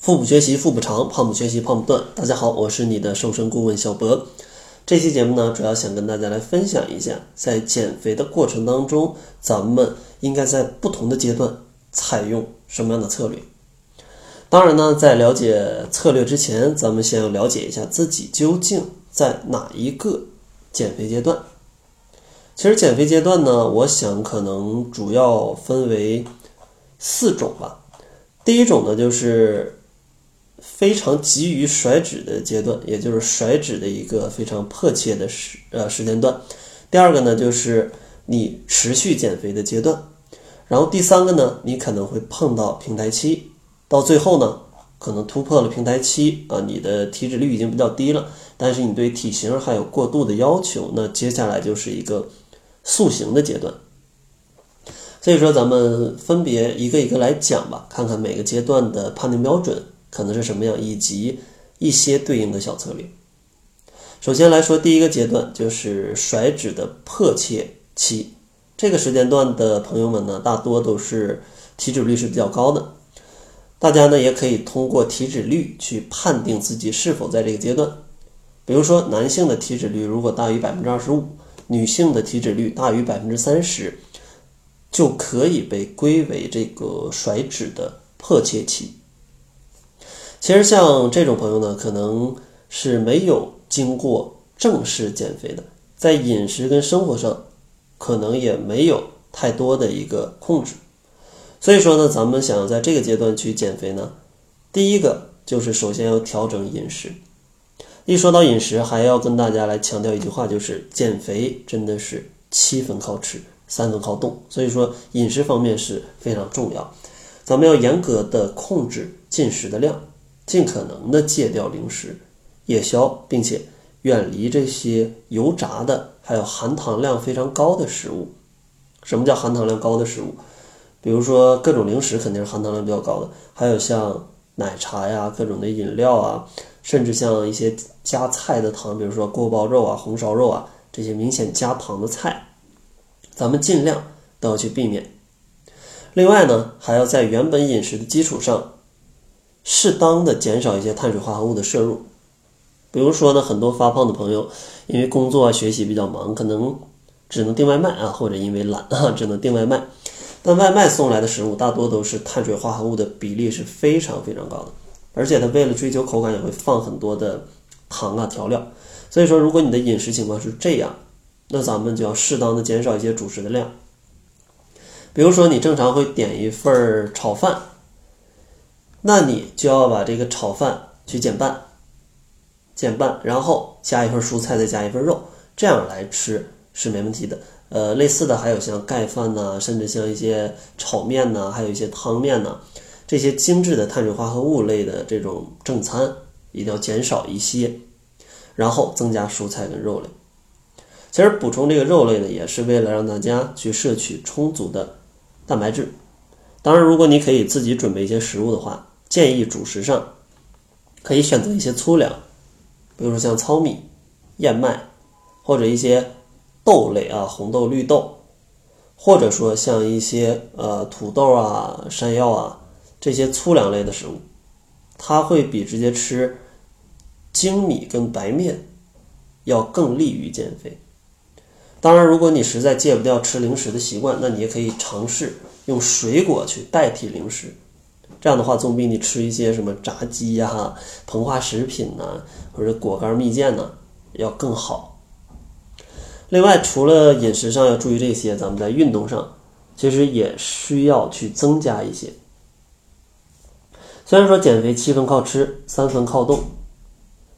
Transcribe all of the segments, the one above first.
腹部学习腹部长，胖不学习胖不断。大家好，我是你的瘦身顾问小博。这期节目呢，主要想跟大家来分享一下，在减肥的过程当中，咱们应该在不同的阶段采用什么样的策略。当然呢，在了解策略之前，咱们先要了解一下自己究竟在哪一个减肥阶段。其实减肥阶段呢，我想可能主要分为四种吧。第一种呢，就是非常急于甩脂的阶段，也就是甩脂的一个非常迫切的时呃时间段。第二个呢，就是你持续减肥的阶段。然后第三个呢，你可能会碰到平台期，到最后呢，可能突破了平台期啊，你的体脂率已经比较低了，但是你对体型还有过度的要求，那接下来就是一个塑形的阶段。所以说，咱们分别一个一个来讲吧，看看每个阶段的判定标准可能是什么样，以及一些对应的小策略。首先来说，第一个阶段就是甩脂的迫切期。这个时间段的朋友们呢，大多都是体脂率是比较高的。大家呢也可以通过体脂率去判定自己是否在这个阶段。比如说，男性的体脂率如果大于百分之二十五，女性的体脂率大于百分之三十。就可以被归为这个甩脂的迫切期。其实像这种朋友呢，可能是没有经过正式减肥的，在饮食跟生活上可能也没有太多的一个控制。所以说呢，咱们想要在这个阶段去减肥呢，第一个就是首先要调整饮食。一说到饮食，还要跟大家来强调一句话，就是减肥真的是七分靠吃。三分靠动，所以说饮食方面是非常重要。咱们要严格的控制进食的量，尽可能的戒掉零食、夜宵，并且远离这些油炸的，还有含糖量非常高的食物。什么叫含糖量高的食物？比如说各种零食肯定是含糖量比较高的，还有像奶茶呀、各种的饮料啊，甚至像一些加菜的糖，比如说锅包肉啊、红烧肉啊这些明显加糖的菜。咱们尽量都要去避免。另外呢，还要在原本饮食的基础上，适当的减少一些碳水化合物的摄入。比如说呢，很多发胖的朋友因为工作啊、学习比较忙，可能只能订外卖啊，或者因为懒啊，只能订外卖。但外卖送来的食物大多都是碳水化合物的比例是非常非常高的，而且它为了追求口感，也会放很多的糖啊调料。所以说，如果你的饮食情况是这样，那咱们就要适当的减少一些主食的量，比如说你正常会点一份炒饭，那你就要把这个炒饭去减半，减半，然后加一份蔬菜，再加一份肉，这样来吃是没问题的。呃，类似的还有像盖饭呐，甚至像一些炒面呐，还有一些汤面呐，这些精致的碳水化合物类的这种正餐，一定要减少一些，然后增加蔬菜跟肉类。其实补充这个肉类呢，也是为了让大家去摄取充足的蛋白质。当然，如果你可以自己准备一些食物的话，建议主食上可以选择一些粗粮，比如说像糙米、燕麦，或者一些豆类啊，红豆、绿豆，或者说像一些呃土豆啊、山药啊这些粗粮类的食物，它会比直接吃精米跟白面要更利于减肥。当然，如果你实在戒不掉吃零食的习惯，那你也可以尝试用水果去代替零食。这样的话，总比你吃一些什么炸鸡呀、膨化食品呐，或者果干、蜜饯呢要更好。另外，除了饮食上要注意这些，咱们在运动上其实也需要去增加一些。虽然说减肥七分靠吃，三分靠动。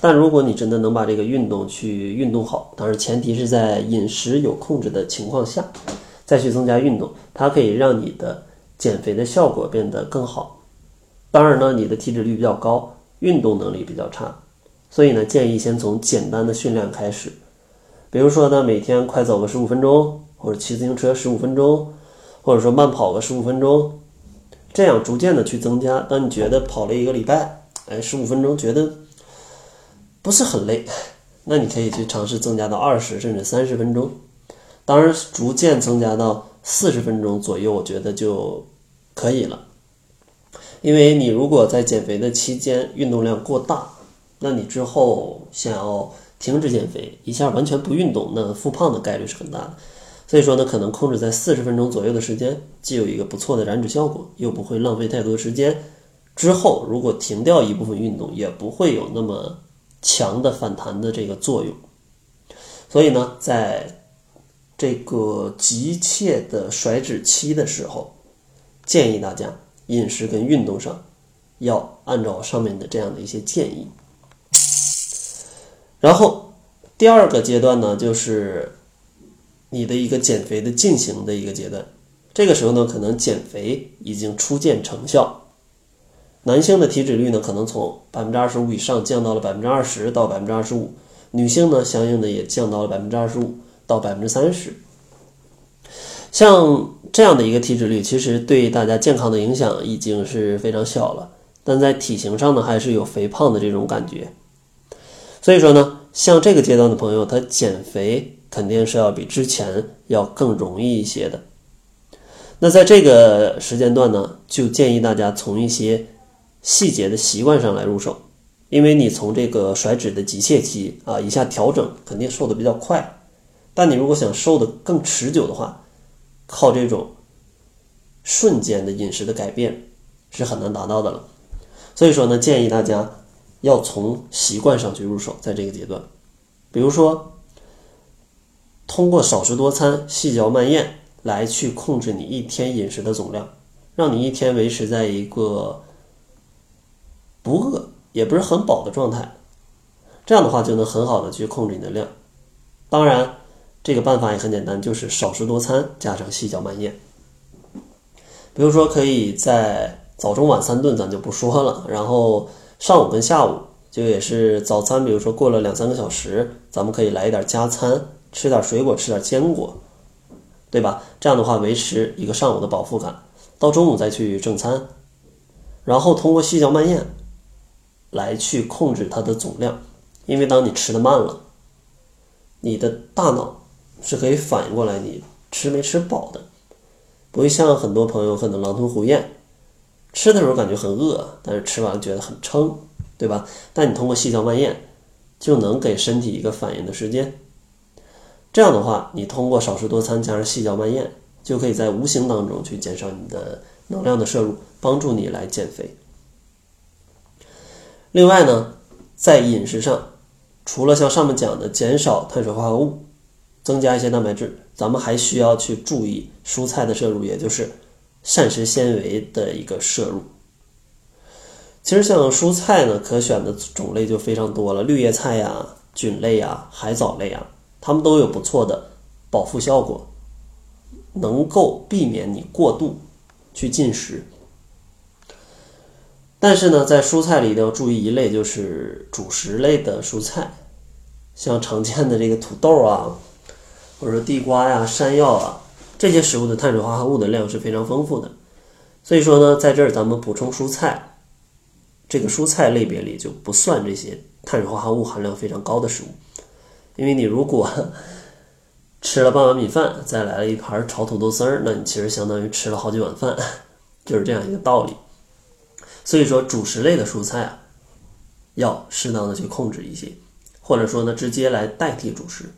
但如果你真的能把这个运动去运动好，当然前提是在饮食有控制的情况下，再去增加运动，它可以让你的减肥的效果变得更好。当然呢，你的体脂率比较高，运动能力比较差，所以呢，建议先从简单的训练开始，比如说呢，每天快走个十五分钟，或者骑自行车十五分钟，或者说慢跑个十五分钟，这样逐渐的去增加。当你觉得跑了一个礼拜，哎，十五分钟觉得。不是很累，那你可以去尝试增加到二十甚至三十分钟，当然逐渐增加到四十分钟左右，我觉得就可以了。因为你如果在减肥的期间运动量过大，那你之后想要停止减肥，一下完全不运动，那复胖的概率是很大的。所以说呢，可能控制在四十分钟左右的时间，既有一个不错的燃脂效果，又不会浪费太多时间。之后如果停掉一部分运动，也不会有那么强的反弹的这个作用。所以呢，在这个急切的甩脂期的时候，建议大家饮食跟运动上要按照上面的这样的一些建议。然后第二个阶段呢，就是你的一个减肥的进行的一个阶段。这个时候呢，可能减肥已经初见成效。男性的体脂率呢，可能从百分之二十五以上降到了百分之二十到百分之二十五，女性呢，相应的也降到了百分之二十五到百分之三十。像这样的一个体脂率，其实对大家健康的影响已经是非常小了，但在体型上呢，还是有肥胖的这种感觉。所以说呢，像这个阶段的朋友，他减肥肯定是要比之前要更容易一些的。那在这个时间段呢，就建议大家从一些细节的习惯上来入手，因为你从这个甩脂的急切期啊一下调整，肯定瘦的比较快。但你如果想瘦的更持久的话，靠这种瞬间的饮食的改变是很难达到的了。所以说呢，建议大家要从习惯上去入手，在这个阶段，比如说通过少食多餐、细嚼慢咽来去控制你一天饮食的总量，让你一天维持在一个。不饿也不是很饱的状态，这样的话就能很好的去控制你的量。当然，这个办法也很简单，就是少食多餐加上细嚼慢咽。比如说，可以在早中晚三顿咱就不说了，然后上午跟下午就也是早餐，比如说过了两三个小时，咱们可以来一点加餐，吃点水果，吃点坚果，对吧？这样的话维持一个上午的饱腹感，到中午再去正餐，然后通过细嚼慢咽。来去控制它的总量，因为当你吃的慢了，你的大脑是可以反应过来你吃没吃饱的，不会像很多朋友可能狼吞虎咽，吃的时候感觉很饿，但是吃完觉得很撑，对吧？但你通过细嚼慢咽，就能给身体一个反应的时间。这样的话，你通过少食多餐加上细嚼慢咽，就可以在无形当中去减少你的能量的摄入，帮助你来减肥。另外呢，在饮食上，除了像上面讲的减少碳水化合物，增加一些蛋白质，咱们还需要去注意蔬菜的摄入，也就是膳食纤维的一个摄入。其实像蔬菜呢，可选的种类就非常多了，绿叶菜呀、菌类呀、海藻类啊，它们都有不错的饱腹效果，能够避免你过度去进食。但是呢，在蔬菜里一定要注意一类，就是主食类的蔬菜，像常见的这个土豆啊，或者说地瓜呀、山药啊，这些食物的碳水化合物的量是非常丰富的。所以说呢，在这儿咱们补充蔬菜，这个蔬菜类别里就不算这些碳水化合物含量非常高的食物，因为你如果 吃了半碗米饭，再来了一盘炒土豆丝儿，那你其实相当于吃了好几碗饭，就是这样一个道理。所以说，主食类的蔬菜啊，要适当的去控制一些，或者说呢，直接来代替主食。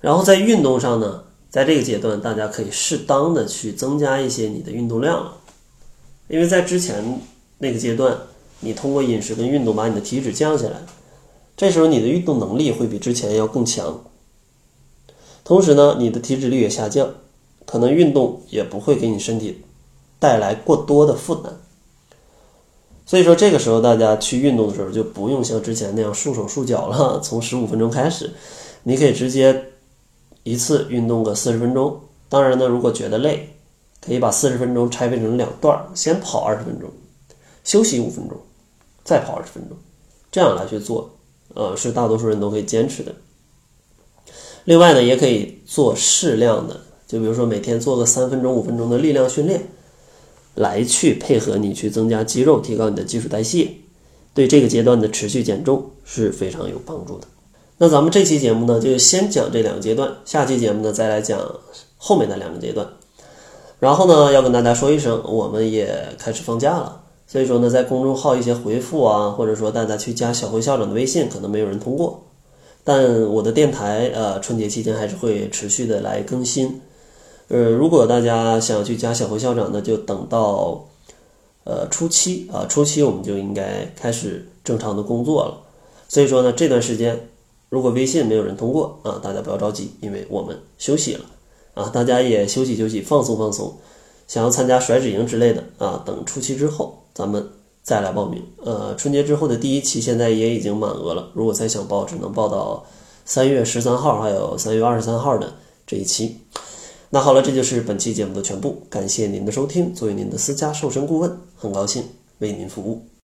然后在运动上呢，在这个阶段，大家可以适当的去增加一些你的运动量了，因为在之前那个阶段，你通过饮食跟运动把你的体脂降下来，这时候你的运动能力会比之前要更强，同时呢，你的体脂率也下降，可能运动也不会给你身体带来过多的负担。所以说，这个时候大家去运动的时候，就不用像之前那样束手束脚了。从十五分钟开始，你可以直接一次运动个四十分钟。当然呢，如果觉得累，可以把四十分钟拆分成两段，先跑二十分钟，休息五分钟，再跑二十分钟，这样来去做，呃，是大多数人都可以坚持的。另外呢，也可以做适量的，就比如说每天做个三分钟、五分钟的力量训练。来去配合你去增加肌肉，提高你的基础代谢，对这个阶段的持续减重是非常有帮助的。那咱们这期节目呢，就先讲这两个阶段，下期节目呢再来讲后面的两个阶段。然后呢，要跟大家说一声，我们也开始放假了。所以说呢，在公众号一些回复啊，或者说大家去加小辉校长的微信，可能没有人通过。但我的电台呃，春节期间还是会持续的来更新。呃，如果大家想去加小辉校长呢，就等到呃初七啊，初七我们就应该开始正常的工作了。所以说呢，这段时间如果微信没有人通过啊，大家不要着急，因为我们休息了。啊，大家也休息休息，放松放松。想要参加甩脂营之类的啊，等初期之后咱们再来报名。呃，春节之后的第一期现在也已经满额了，如果再想报，只能报到三月十三号还有三月二十三号的这一期。那好了，这就是本期节目的全部，感谢您的收听。作为您的私家瘦身顾问，很高兴为您服务。